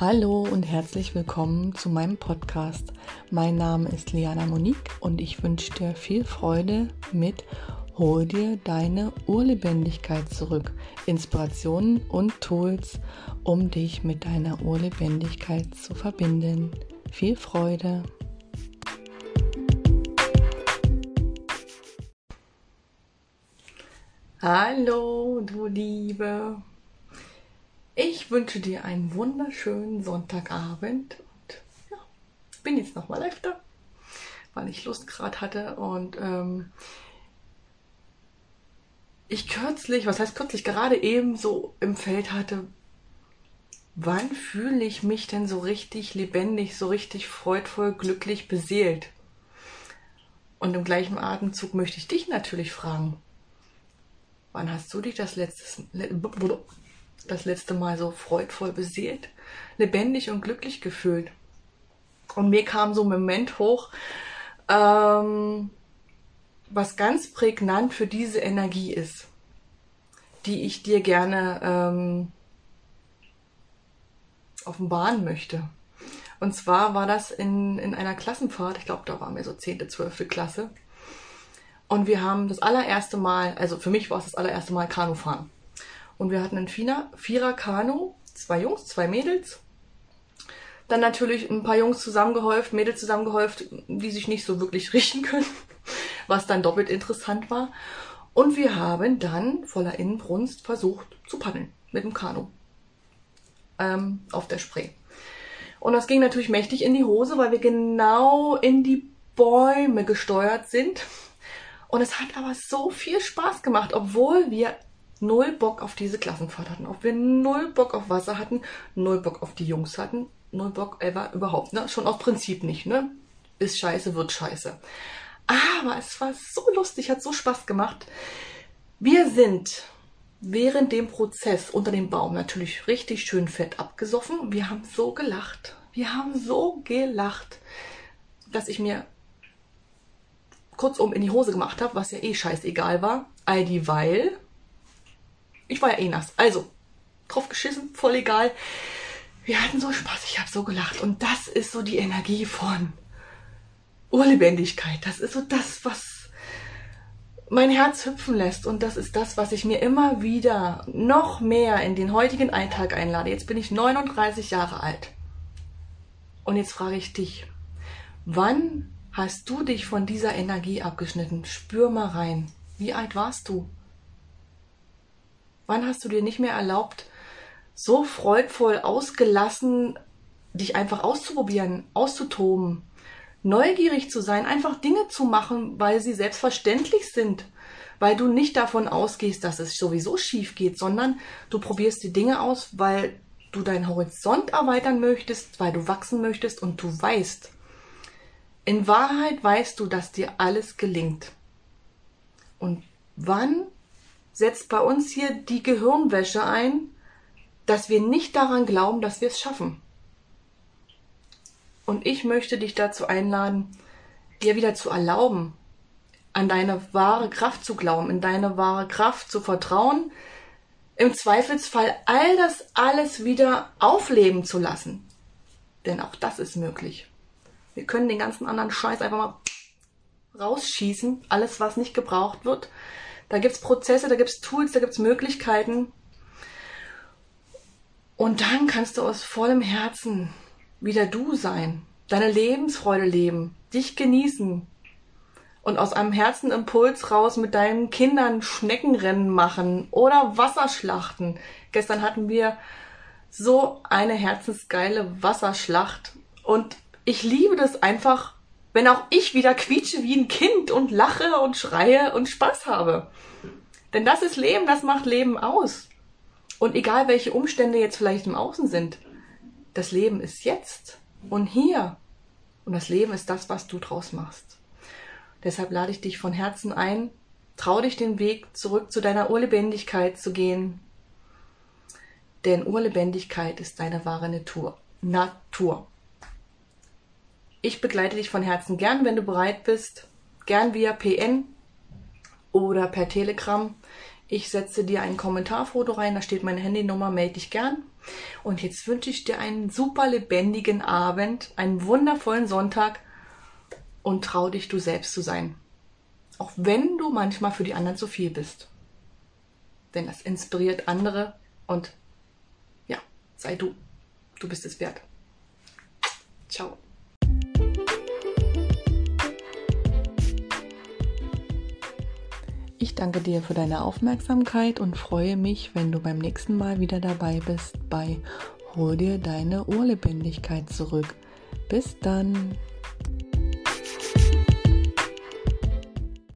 Hallo und herzlich willkommen zu meinem Podcast. Mein Name ist Liana Monique und ich wünsche dir viel Freude mit Hol dir deine Urlebendigkeit zurück. Inspirationen und Tools, um dich mit deiner Urlebendigkeit zu verbinden. Viel Freude! Hallo, du Liebe! Ich wünsche dir einen wunderschönen Sonntagabend und ja, bin jetzt nochmal live da, weil ich Lust gerade hatte und ähm, ich kürzlich, was heißt kürzlich, gerade eben so im Feld hatte, wann fühle ich mich denn so richtig lebendig, so richtig freudvoll, glücklich, beseelt? Und im gleichen Atemzug möchte ich dich natürlich fragen, wann hast du dich das letzte, das letzte Mal so freudvoll beseelt, lebendig und glücklich gefühlt. Und mir kam so ein Moment hoch, ähm, was ganz prägnant für diese Energie ist, die ich dir gerne ähm, offenbaren möchte. Und zwar war das in, in einer Klassenfahrt, ich glaube, da waren wir so 10., 12. Klasse. Und wir haben das allererste Mal, also für mich war es das allererste Mal Kanufahren. Und wir hatten ein Vierer, Vierer Kanu, zwei Jungs, zwei Mädels. Dann natürlich ein paar Jungs zusammengehäuft, Mädels zusammengehäuft, die sich nicht so wirklich richten können, was dann doppelt interessant war. Und wir haben dann voller Innenbrunst versucht zu paddeln mit dem Kanu ähm, auf der Spree. Und das ging natürlich mächtig in die Hose, weil wir genau in die Bäume gesteuert sind. Und es hat aber so viel Spaß gemacht, obwohl wir null Bock auf diese Klassenfahrt hatten, ob wir null Bock auf Wasser hatten, null Bock auf die Jungs hatten, null Bock ever überhaupt, ne? Schon aus Prinzip nicht, ne? Ist scheiße, wird scheiße. Aber es war so lustig, hat so Spaß gemacht. Wir sind während dem Prozess unter dem Baum natürlich richtig schön fett abgesoffen. Wir haben so gelacht. Wir haben so gelacht, dass ich mir kurzum in die Hose gemacht habe, was ja eh scheißegal war. All dieweil ich war ja eh nass. Also, drauf geschissen, voll egal. Wir hatten so Spaß, ich habe so gelacht. Und das ist so die Energie von Urlebendigkeit. Das ist so das, was mein Herz hüpfen lässt. Und das ist das, was ich mir immer wieder noch mehr in den heutigen Alltag einlade. Jetzt bin ich 39 Jahre alt. Und jetzt frage ich dich, wann hast du dich von dieser Energie abgeschnitten? Spür mal rein. Wie alt warst du? Wann hast du dir nicht mehr erlaubt, so freudvoll, ausgelassen, dich einfach auszuprobieren, auszutoben, neugierig zu sein, einfach Dinge zu machen, weil sie selbstverständlich sind, weil du nicht davon ausgehst, dass es sowieso schief geht, sondern du probierst die Dinge aus, weil du deinen Horizont erweitern möchtest, weil du wachsen möchtest und du weißt, in Wahrheit weißt du, dass dir alles gelingt. Und wann setzt bei uns hier die Gehirnwäsche ein, dass wir nicht daran glauben, dass wir es schaffen. Und ich möchte dich dazu einladen, dir wieder zu erlauben, an deine wahre Kraft zu glauben, in deine wahre Kraft zu vertrauen, im Zweifelsfall all das alles wieder aufleben zu lassen. Denn auch das ist möglich. Wir können den ganzen anderen Scheiß einfach mal rausschießen, alles was nicht gebraucht wird, da gibt's Prozesse, da gibt's Tools, da gibt's Möglichkeiten. Und dann kannst du aus vollem Herzen wieder du sein, deine Lebensfreude leben, dich genießen und aus einem Herzenimpuls raus mit deinen Kindern Schneckenrennen machen oder Wasserschlachten. Gestern hatten wir so eine herzensgeile Wasserschlacht und ich liebe das einfach wenn auch ich wieder quietsche wie ein Kind und lache und schreie und Spaß habe. Denn das ist Leben, das macht Leben aus. Und egal welche Umstände jetzt vielleicht im Außen sind, das Leben ist jetzt und hier. Und das Leben ist das, was du draus machst. Deshalb lade ich dich von Herzen ein, trau dich den Weg zurück zu deiner Urlebendigkeit zu gehen. Denn Urlebendigkeit ist deine wahre Natur. Natur. Ich begleite dich von Herzen gern, wenn du bereit bist. Gern via PN oder per Telegram. Ich setze dir ein Kommentarfoto rein, da steht meine Handynummer, melde dich gern. Und jetzt wünsche ich dir einen super lebendigen Abend, einen wundervollen Sonntag und trau dich, du selbst zu sein. Auch wenn du manchmal für die anderen zu viel bist. Denn das inspiriert andere und ja, sei du. Du bist es wert. Ciao. Danke dir für deine Aufmerksamkeit und freue mich, wenn du beim nächsten Mal wieder dabei bist bei Hol dir deine Ohrlebendigkeit zurück. Bis dann.